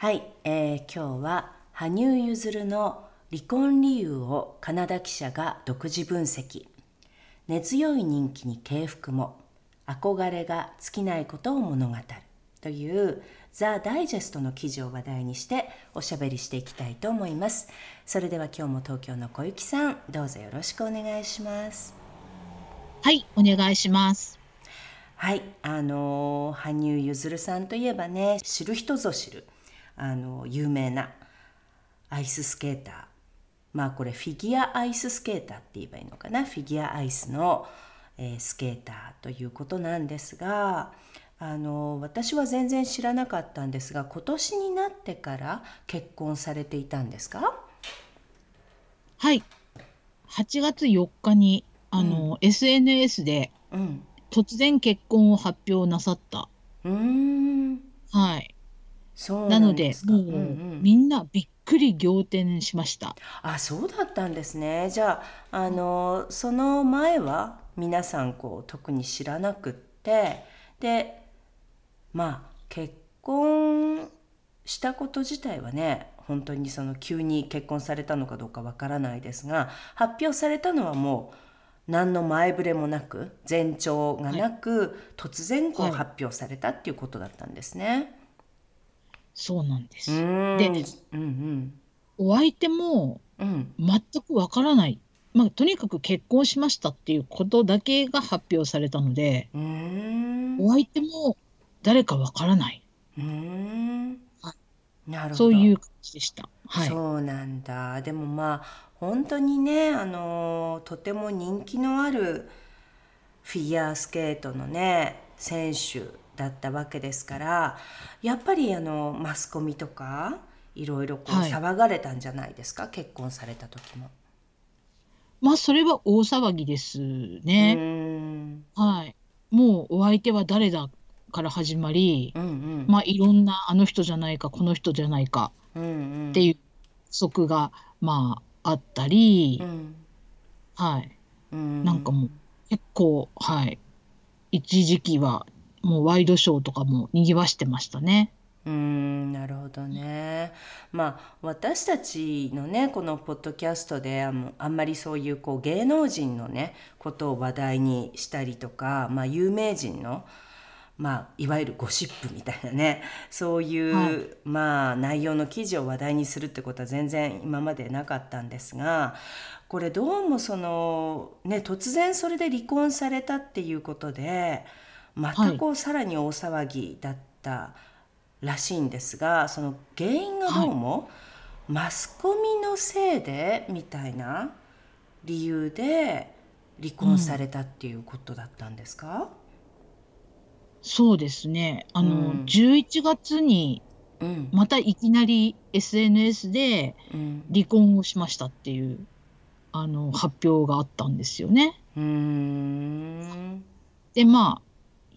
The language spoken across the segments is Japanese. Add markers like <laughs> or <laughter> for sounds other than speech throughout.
はい、えー、今日は羽生結弦の離婚理由をカナダ記者が独自分析。根強い人気に敬服も。憧れが尽きないことを物語る。というザ・ダイジェストの記事を話題にしておしゃべりしていきたいと思います。それでは今日も東京の小雪さんどうぞよろしくお願いします。はいお願いします。はいあの羽生結弦さんといえばね知る人ぞ知るあの有名なアイススケーター。まあこれフィギュアアイススケーターって言えばいいのかな？フィギュアアイスの、えー、スケーターということなんですがあの私は全然知らなかったんですが今年になってから結婚されていたんですか？はい。8月4日にあの、うん、SNS で突然結婚を発表なさった。うん。はいそうなので、もう、うんうん、みんなびっくり仰天しました。あ、そうだったんですね。じゃあ、あの、その前は皆さんこう特に知らなくって、で、まあ結婚したこと自体はね、本当にその急に結婚されたのかどうかわからないですが、発表されたのはもう何の前触れもなく前兆がなく、はい、突然こう発表されたっていうことだったんですね。そうなんです。で、うんうん、お相手も全くわからない。まあ、とにかく結婚しましたっていうことだけが発表されたので、お相手も誰かわからない。なるほど。そういう感じでした。はい。そうなんだ。でもまあ本当にね、あのとても人気のあるフィギュアスケートのね選手だったわけですからやっぱりあのマスコミとかいろいろこう騒がれたんじゃないですか、結婚された時も。まあそれは大騒ぎですね。はい。もうお相手は誰だから始まり、うんうん。まあいろんなあの人じゃないかこの人じゃないかっていう則がまああったり、うん。はい。なんかもう結構はい一時期はもうワイドショーとかも賑わしてましたね。うんなるほどね。まあ私たちのねこのポッドキャストでああんまりそういうこう芸能人のねことを話題にしたりとか、まあ、有名人の、まあ、いわゆるゴシップみたいなねそういう、はい、まあ、内容の記事を話題にするってことは全然今までなかったんですがこれどうもそのね突然それで離婚されたっていうことで。またこうさらに大騒ぎだったらしいんですが、その原因がどうもマスコミのせいでみたいな理由で離婚されたっていうことだったんですか、そうですね。あの、うん。11月にうん。またいきなり SNS で離婚をしましたっていう、あの、発表があったんですよね。うん。で、まあ、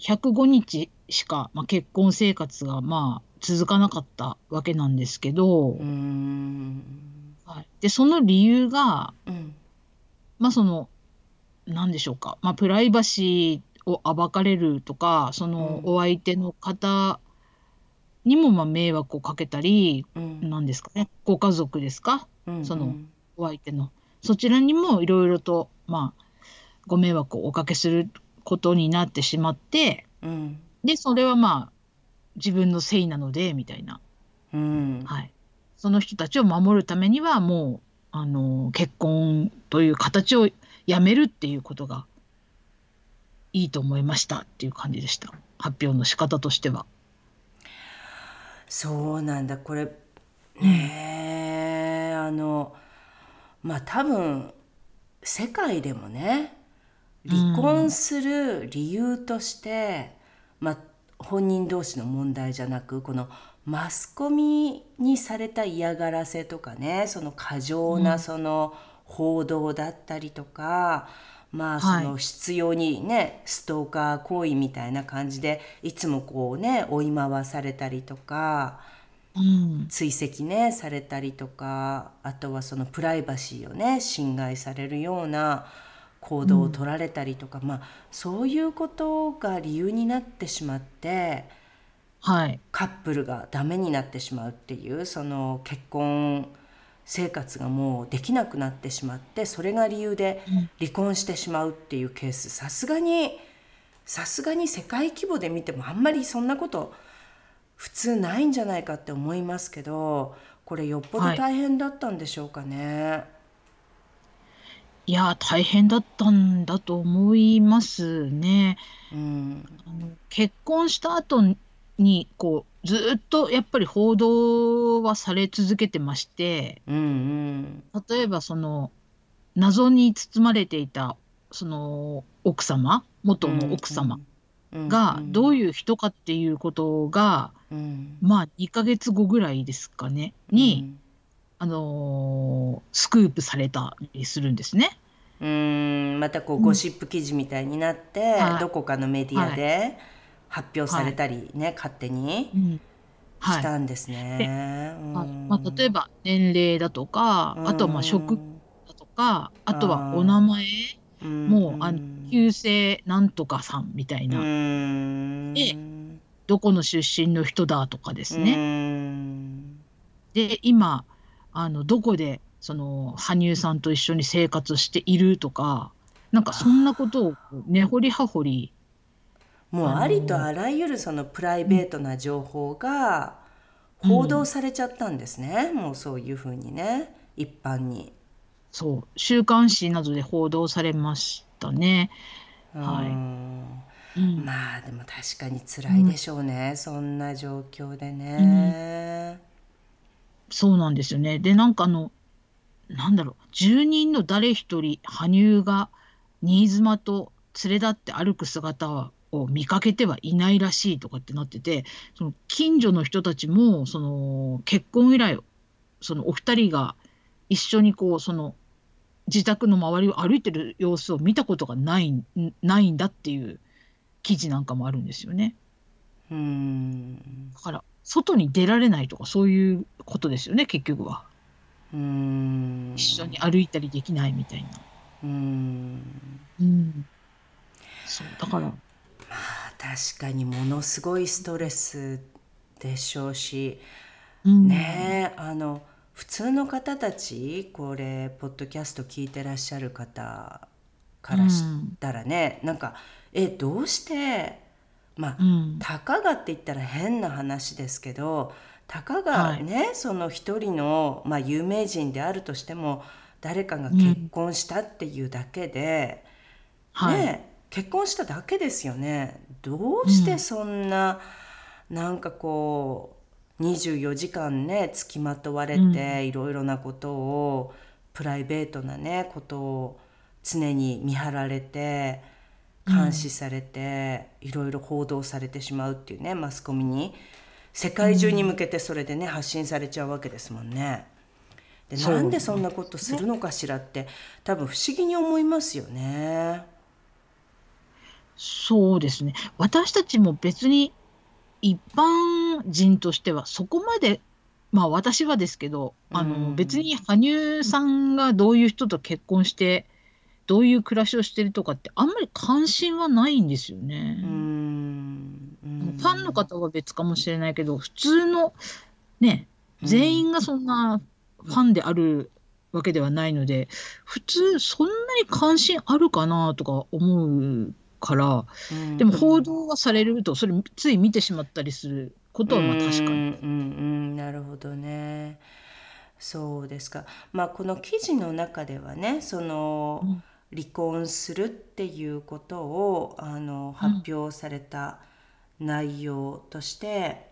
105日しか、まあ、結婚生活がまあ続かなかったわけなんですけど、はい、でその理由が、うん、まあその何でしょうか、まあ、プライバシーを暴かれるとかそのお相手の方にもまあ迷惑をかけたり、うん、なんですかね。ご家族ですか、うんうん、そのお相手の。そちらにもいろいろとまあご迷惑をおかけすることになってしまって、うん、でそれはまあ自分のせいなのでみたいな、うん。はい、その人たちを守るためにはもうあの結婚という形をやめるっていうことがいいと思いましたっていう感じでした。発表の仕方としては。そうなんだ。これね、うん、あのまあ多分世界でもね離婚する理由として、まあ本人同士の問題じゃなくこのマスコミにされた嫌がらせとかねその過剰なその報道だったりとか、まあそはいの必要にねストーカー行為みたいな感じでいつもこうね追い回されたりとか。うん追跡ねされたりとかあとはそのプライバシーをね侵害されるような行動を取られたりとか、まあそういうことが理由になってしまってはい。カップルがダメになってしまうっていうその結婚生活がもうできなくなってしまってそれが理由で離婚してしまうっていうケースさすがにさすがに世界規模で見てもあんまりそんなこと普通ないんじゃないかって思いますけどこれよっぽどはい。大変だったんでしょうかね。いや大変だったんだと思いますね。うん。あの結婚した後にこうずっとやっぱり報道はされ続けてましてうんうん。例えばその謎に包まれていたその奥様元の奥様がどういう、人かっていうことが、うん。まあ2ヶ月後ぐらいですかねに、あのースクープされたりするんですね。うんうんまたこううんゴシップ記事みたいになって、はい。どこかのメディアで発表されたりね、勝手にうん。はしいたんですね。はいまあ、例えば年齢だとか、あとはまあ職業だとか、あとはお名前、もうあの旧姓なんとかさんみたいな、でどこの出身の人だとかですね。ね。で今あのどこでその羽生さんと一緒に生活しているとかなんかそんなことを根掘り葉掘りもうありとあらゆるそのプライベートな情報が報道されちゃったんですね、もうそういうふうにね。一般に。そう。週刊誌などで報道されましたね。はい。うん。うん。まあでも確かに辛いでしょうね、そんな状況でね。そうなんですよね。で、なんかあの、なんだろう、住人の誰一人、羽生が新妻と連れ立って歩く姿を見かけてはいないらしいとかってなってて、その近所の人たちも、その結婚以来、そのお二人が一緒にこう、その自宅の周りを歩いてる様子を見たことがないんないんだっていう記事なんかもあるんですよね。うんだから、外に出られないとか、そういうことですよね、結局は。うん一緒に歩いたりできないみたいな。うんうん。そう、だから、まあ確かにものすごいストレスでしょうし、うん、ねえあの普通の方たちこれポッドキャスト聞いてらっしゃる方からしたらね、なんかえどうしてまあ、うん、たかがって言ったら変な話ですけどたかがね、その一人の、まあ、有名人であるとしても誰かが結婚したっていうだけで、はい、ね結婚しただけですよね。どうしてそんな、なんかこう24時間ねつきまとわれて、いろいろなことをプライベートなねことを常に見張られて監視されて、いろいろ報道されてしまうっていうねマスコミに世界中に向けてそれでね、発信されちゃうわけですもんね。でなんでそんなことするのかしらって多分不思議に思いますよね。そうですね。私たちも別に一般人としてはそこまで、まあ私はですけど、あうんの別に羽生さんがどういう人と結婚して、どういう暮らしをしてるとかってあんまり関心はないんですよね。うーんうんファンの方は別かもしれないけど、普通のね、全員がそんなファンであるわけではないので、普通そんなに関心あるかなとか思うから、うんでも報道がされると、それつい見てしまったりすることはまあ確かに。うんうんうんなるほどね。そうですか。まあこの記事の中ではね、その、うん離婚するっていうことをあの発表された内容として、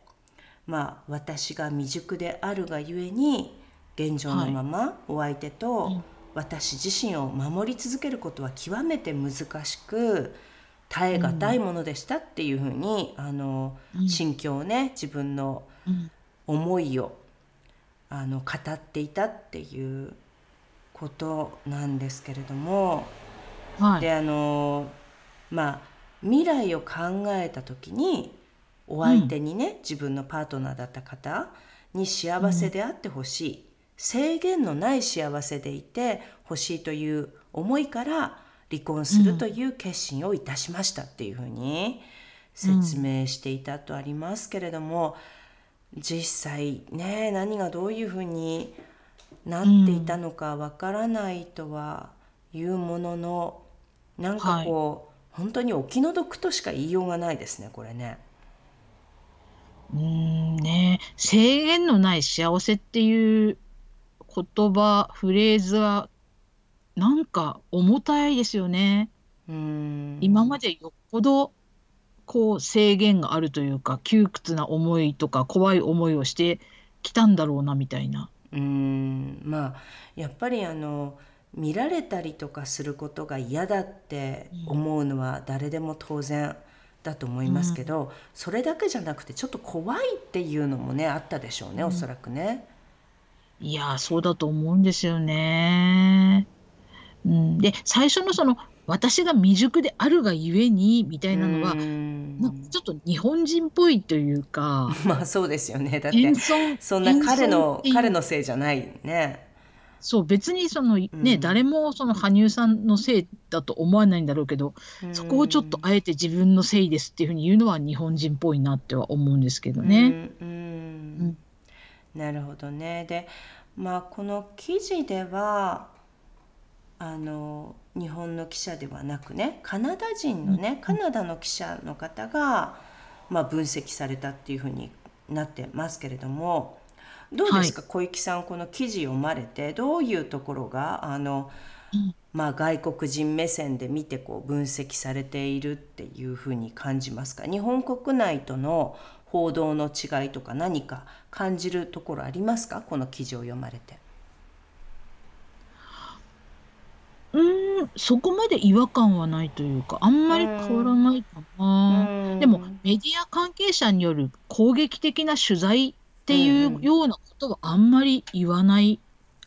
まあ私が未熟であるがゆえに現状のままお相手と私自身を守り続けることは極めて難しく耐え難いものでしたっていうふうに、あの心境をね自分の思いをあの語っていたっていうことなんですけれども、はい、であのまあ未来を考えた時にお相手にね、うん、自分のパートナーだった方に幸せであってほしい、うん、制限のない幸せでいてほしいという思いから離婚するという決心をいたしましたっていうふうに説明していたとありますけれども、実際ね何がどういうふうになっていたのかわからないとはいうものの、なんかこう、はい本当にお気の毒としか言いようがないですねこれね。うんね制限のない幸せっていう言葉フレーズはなんか重たいですよね。うん今までよっぽどこう制限があるというか窮屈な思いとか怖い思いをしてきたんだろうなみたいな。うん。まあやっぱりあの見られたりとかすることが嫌だって思うのは誰でも当然だと思いますけど、うん、それだけじゃなくてちょっと怖いっていうのもねあったでしょうね、うん、おそらくね。いやそうだと思うんですよね。うん、で最初のその私が未熟であるがゆえにみたいなのは、なん。かちょっと日本人っぽいというか <laughs> まあそうですよね。だってそんな彼の彼のせいじゃないね。そう別にそのね、うん、誰もその羽生さんのせいだと思わないんだろうけど、うん、そこをちょっとあえて自分のせいですっていうふうに言うのは日本人っぽいなっては思うんですけどね。うん、なるほどね。でまあこの記事ではあの日本の記者ではなくねカナダ人のね、カナダの記者の方が、まあ、分析されたっていうふうになってますけれども。どうですか、はい、小雪さんこの記事読まれてどういうところがあの、まあ、外国人目線で見てこう分析されているっていうふうに感じますか？日本国内との報道の違いとか何か感じるところありますか？この記事を読まれて。うんそこまで違和感はないというかあんまり変わらないかな。でもメディア関係者による攻撃的な取材っていうようなことはあんまり言わない、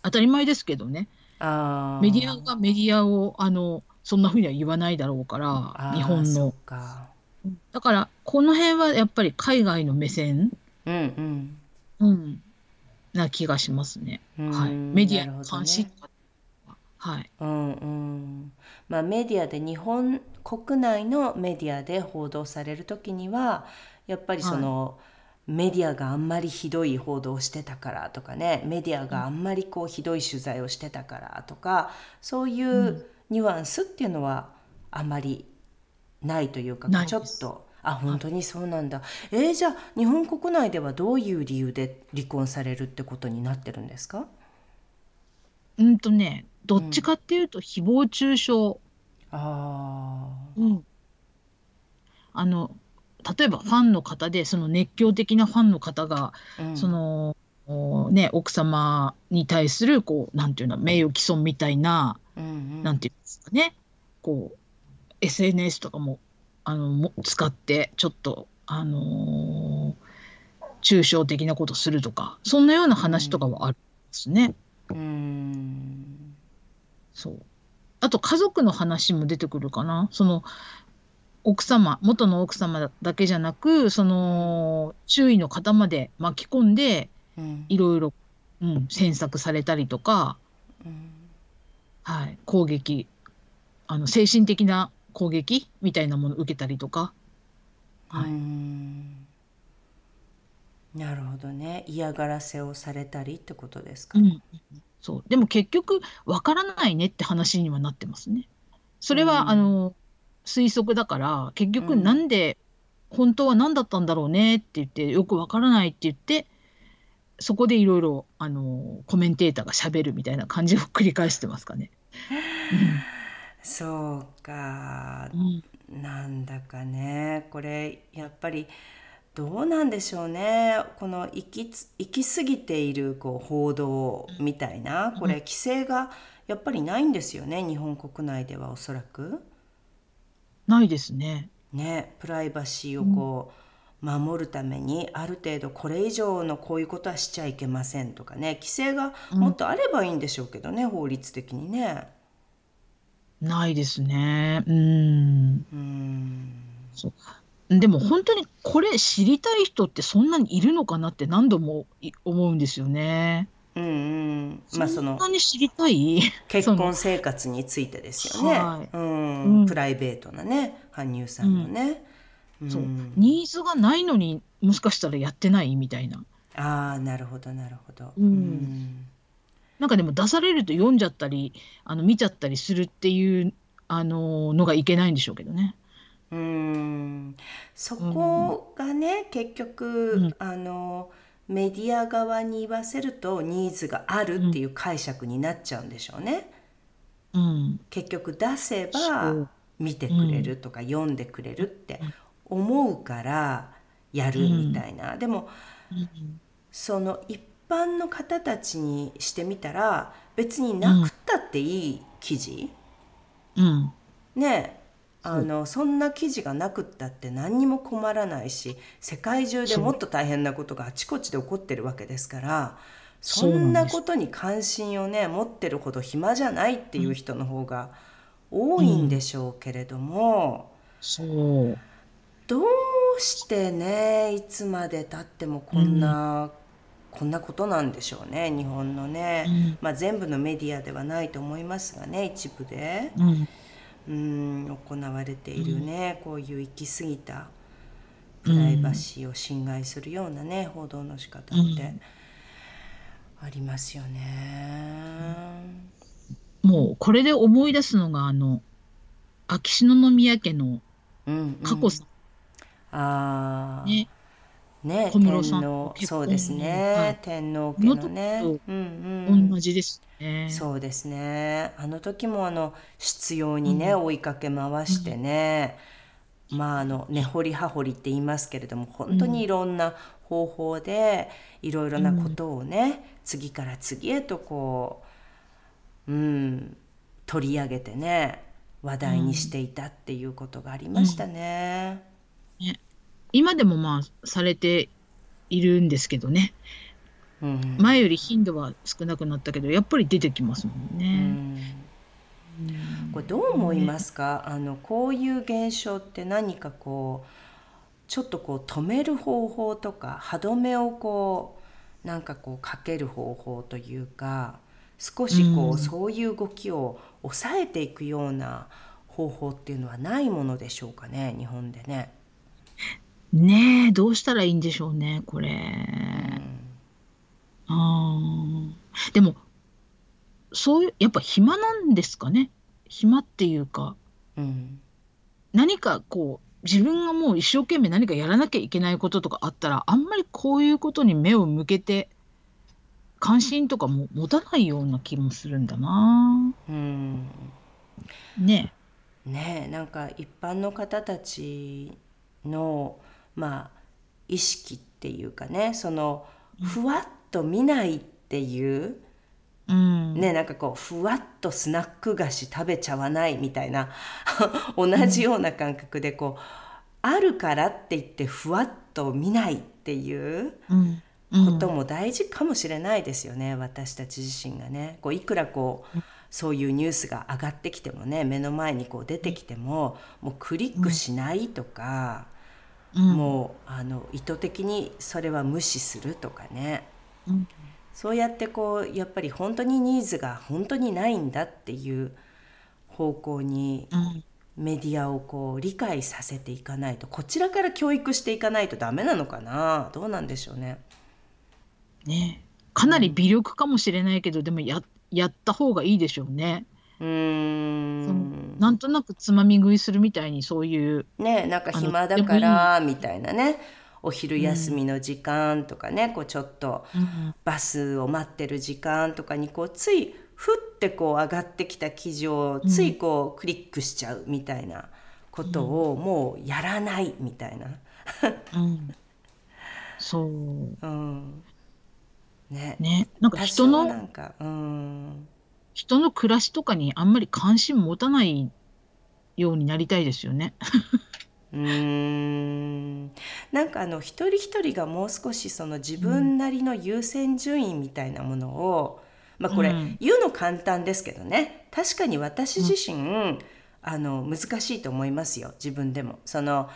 当たり前ですけどね。あメディアがメディアをあのそんなふうには言わないだろうから日本の。だからこの辺はやっぱり海外の目線、うんうん。うん、な気がしますね。はい、メディアの関心、ね、はい。うんうん。まあメディアで日本国内のメディアで報道される時にはやっぱりその、はい。メディアがあんまりひどい報道をしてたからとかねメディアがあんまりこうひどい取材をしてたからとかそういうニュアンスっていうのはあまりないというか、ちょっとあ本当にそうなんだ。えー、じゃあ日本国内ではどういう理由で離婚されるってことになってるんですか？うんとねどっちかっていうと誹謗中傷、うん、ああうん。あの例えばファンの方でその熱狂的なファンの方が、うん、そのね、奥様に対するこうなんていうの名誉毀損みたいな、うんうん、なんていうんですかね。こう SNS とかもあのも使ってちょっとあのー、抽象的なことするとかそんなような話とかはあるんですね。うん、そう。あと家族の話も出てくるかな。その奥様元の奥様だけじゃなくその周囲の方まで巻き込んで、いろいろ、うん、詮索されたりとか、うん、はい、攻撃あの精神的な攻撃みたいなものを受けたりとか。はい、なるほどね。嫌がらせをされたりってことですか、うん、そう。でも結局わからないねって話にはなってますね。それは、うん、あの推測だから結局なんで、本当は何だったんだろうねって言ってよくわからないって言ってそこでいろいろあのコメンテーターがしゃべるみたいな感じを繰り返してますかね。<laughs> そうか、うん、なんだかね。これやっぱりどうなんでしょうねこの行き行き過ぎているこう報道みたいなこれ規制がやっぱりないんですよね日本国内ではおそらく。ないですね。ねプライバシーをこう守るためにある程度これ以上のこういうことはしちゃいけませんとかね規制がもっとあればいいんでしょうけどね、法律的にね。ないですね。うん。うん。そうか。でも本当にこれ知りたい人ってそんなにいるのかなって何度も思うんですよね。うんうん。まあそのんなに知りたい？<laughs> 結婚生活についてですよね。はい、うん、うん、プライベートなね、羽生さんのね。うん、そう、ニーズがないのにもしかしたらやってないみたいな。ああ、なるほどなるほど。うん。なんかでも出されると読んじゃったり、あの見ちゃったりするっていうあののがいけないんでしょうけどね。うん。そこがね、結局、うん、あのメディア側に言わせるとニーズがあるっていう解釈になっちゃうんでしょうね。うん、結局出せば見てくれるとか読んでくれるって思うからやるみたいな。でも、その一般の方たちにしてみたら別になくったっていい記事、うん、ねあのそんな記事がなくったって何にも困らないし世界中でもっと大変なことがあちこちで起こってるわけですからそんなことに関心をね持ってるほど暇じゃないっていう人の方が多いんでしょうけれども、う。ん、どうしてねいつまでたってもこんな、うん、こんなことなんでしょうね日本のね、うん、まあ、全部のメディアではないと思いますがね一部で。うん行われているね、こういう行き過ぎたプライバシーを侵害するようなね、報道の仕方ってありますよね。もうこれで思い出すのがあの秋篠宮家の佳子さん。うんうん、ああ。ね。ね、天皇そうですね、はい、天皇家のね、うんうん、同じですね。そうですね。あの時もあの執拗にね、うん、追いかけ回してね、うん、まああの根掘り葉掘りって言いますけれども本当にいろんな方法でいろいろなことをね、次から次へとこう、うん、取り上げてね話題にしていたっていうことがありましたね。ね今でもまあされているんですけどね、うん、前より頻度は少なくなったけどやっぱり出てきますもんね。うん、これどう思いますか、ね、あのこういう現象って何かこうちょっとこう止める方法とか歯止めをこうなんかこうかける方法というか少しこう、うん、そういう動きを抑えていくような方法っていうのはないものでしょうかね日本でね。ねえ、どうしたらいいんでしょうね、これ。ああ。でも、そういう、やっぱ暇なんですかね？暇っていうか、うん。何かこう、自分がもう一生懸命何かやらなきゃいけないこととかあったら、あんまりこういうことに目を向けて、関心とかも持たないような気もするんだな。うん。ねねえ、なんか一般の方たちのまあ意識っていうかねそのふわっと見ないっていう、うん、ねなんかこうふわっとスナック菓子食べちゃわないみたいな <laughs> 同じような感覚でこう、あるからって言ってふわっと見ないっていうことも大事かもしれないですよね、私たち自身がね。こういくらこうそういうニュースが上がってきてもね目の前にこう出てきてももうクリックしないとか、うん、もうあの意図的にそれは無視するとかね、うん、そうやってこうやっぱり本当にニーズが本当にないんだっていう方向にメディアをこう理解させていかないとこちらから教育していかないとダメなのかな？どうなんでしょうね。ね。かなり微力かもしれないけど、でもややった方がいいでしょうね。うん。なんとなくつまみ食いするみたいにそういうねなんか暇だからみたいなね。お昼休みの時間とかね、うん、こうちょっとバスを待ってる時間とかにこうついふってこう上がってきた記事をついこうクリックしちゃうみたいなことをもうやらないみたいな。うん。そう。うん。ね。ね。なんか人のなんかうん人の暮らしとかにあんまり関心持たないようになりたいですよね。うーん。なんかあの一人一人がもう少しその自分なりの優先順位みたいなものを、まあこれうん。言うの簡単ですけどね。確かに私自身、あの難しいと思いますよ。自分でも。その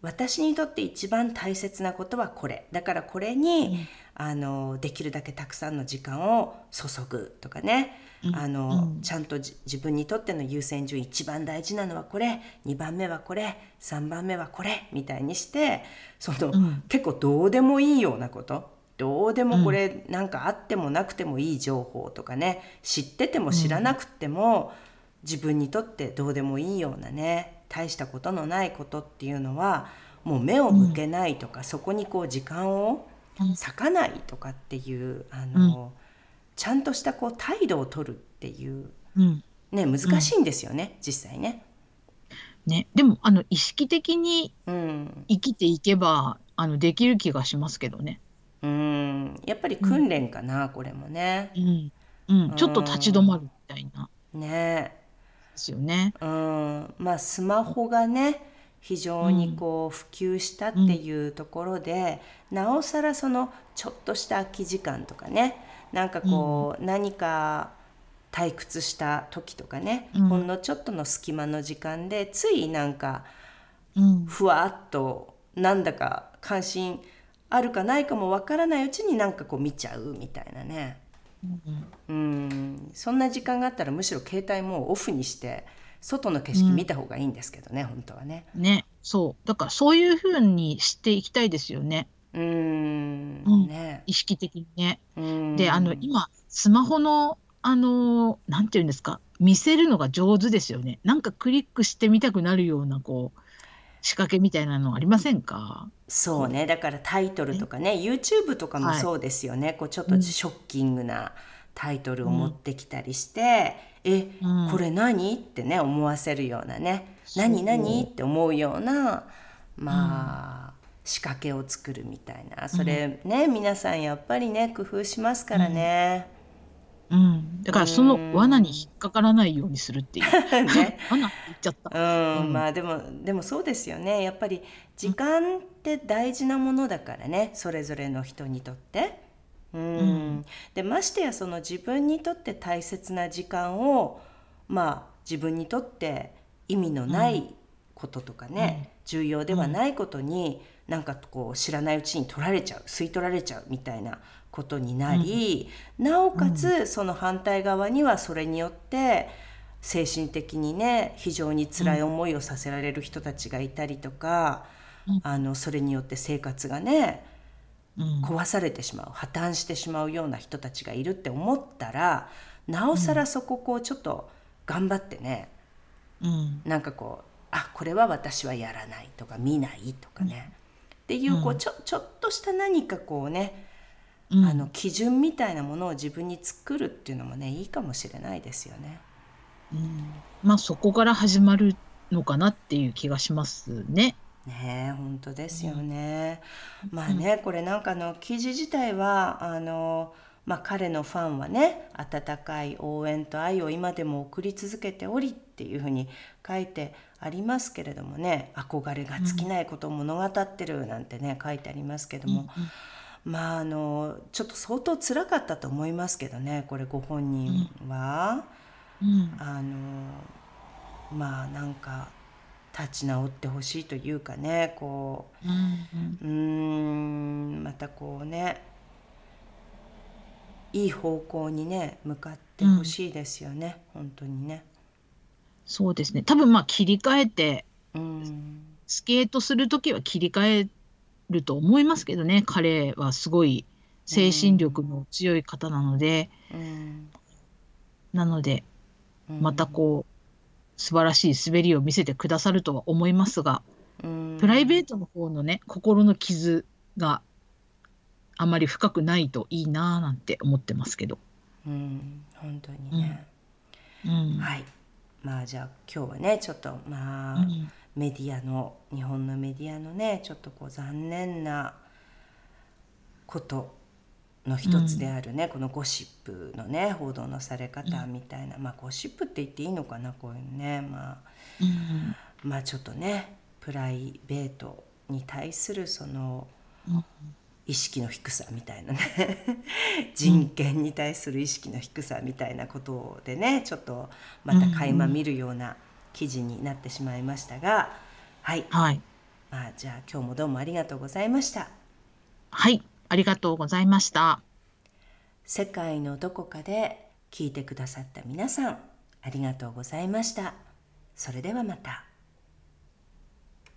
私にとって一番大切なことはこれ。だからこれに、あのできるだけたくさんの時間を注ぐとかね、うんあのうん。ちゃんとじ自分にとっての優先順位一番大事なのはこれ2番目はこれ3番目はこれみたいにしてその、うん。結構どうでもいいようなことどうでもこれなんかあってもなくてもいい情報とかね知ってても知らなくても、自分にとってどうでもいいようなね大したことのないことっていうのはもう目を向けないとか、そこにこう時間をうん割かないとかっていうあの、ちゃんとしたこう態度を取るっていううん。ね難しいんですよね、実際ね。ね。でも、あの、意識的にうん、生きていけば、あの、できる気がしますけどね。うん、やっぱり訓練かな、これもね。うん。うん。ちょっと立ち止まるみたいな。ねですよね。うん、まあスマホがね非常にこう普及したっていうところで、なおさらそのちょっとした空き時間とかねなんかこう、何か退屈した時とかね、うんほんのちょっとの隙間の時間でついなんかうん。ふわっとなんだか関心あるかないかもわからないうちになんかこう見ちゃうみたいなね。うんそんな時間があったらむしろ携帯もうオフにして外の景色見た方がいいんですけどね、本当はね。ね。そう。だから、そういうふうにしていきたいですよね。うーん。うん。ね。意識的にね。うん。で、あの、今、スマホの、あの、なんていうんですか、見せるのが上手ですよね。なんかクリックしてみたくなるような、こう、仕掛けみたいなのありませんか？そうね。だからタイトルとかね YouTube とかもはい。そうですよね、こうちょっとショッキングなタイトルを持ってきたりして「え？うん。これ何?」ってね思わせるようなね「そう。何？何?」って思うようなまあ、仕掛けを作るみたいな。それね、皆さんやっぱりね工夫しますからね。うん。だから、その罠に引っかからないようにするっていう。<laughs> ね。<laughs> 罠って言っちゃった。うん、うん。まあでもでもそうですよね。やっぱり時間って大事なものだからね。それぞれの人にとって。うん。うん。でましてやその自分にとって大切な時間をまあ自分にとって意味のないこととかね、重要ではないことに、なんかこう知らないうちに取られちゃう吸い取られちゃうみたいなことになり、なおかつその反対側にはそれによって精神的にね非常に辛い思いをさせられる人たちがいたりとか、うん。あのそれによって生活がねうん。壊されてしまう破綻してしまうような人たちがいるって思ったらなおさらそここうちょっと頑張ってね、うん。なんかこうあこれは私はやらないとか見ないとかね、っていうこうちょちょっとした何かこうね、うんあの基準みたいなものを自分に作るっていうのもねいいかもしれないですよね。うんまあ、そこから始まるのかなっていう気がしますね。ねえ本当ですよね。まあねこれなんかあの記事自体はあの、まあ、彼のファンはね温かい応援と愛を今でも送り続けておりっていうふうに書いてありますけれどもね憧れが尽きないことを物語ってるなんてね書いてありますけども、まああのちょっと相当辛かったと思いますけどねこれご本人は。うん。あのまあなんか立ち直ってほしいというかねこうんうん。またこうねいい方向にね向かってほしいですよね、本当にね。そうですね。多分まあ切り替えて、うん。スケートするときは切り替えると思いますけどね。彼はすごい精神力の強い方なので、うん。なので、うんまたこう、素晴らしい滑りを見せてくださるとは思いますが、うん。プライベートの方のね、心の傷があまり深くないといいなぁなんて思ってますけど。うん。本当にね、うん。はいまあじゃあ今日はねちょっとまあ、うん。メディアの日本のメディアのねちょっとこう残念なことの一つであるね、うん、このゴシップのね報道のされ方みたいな、うん、まあゴシップって言っていいのかなこういうね。まあ、うん、まあちょっとねプライベートに対するその意識の低さみたいなね <laughs> 人権に対する意識の低さみたいなことでねちょっとまた垣間見るような記事になってしまいましたがはい、はい、まあじゃあ今日もどうもありがとうございました。はいありがとうございました。世界のどこかで聞いてくださった皆さん、ありがとうございました。それではまた。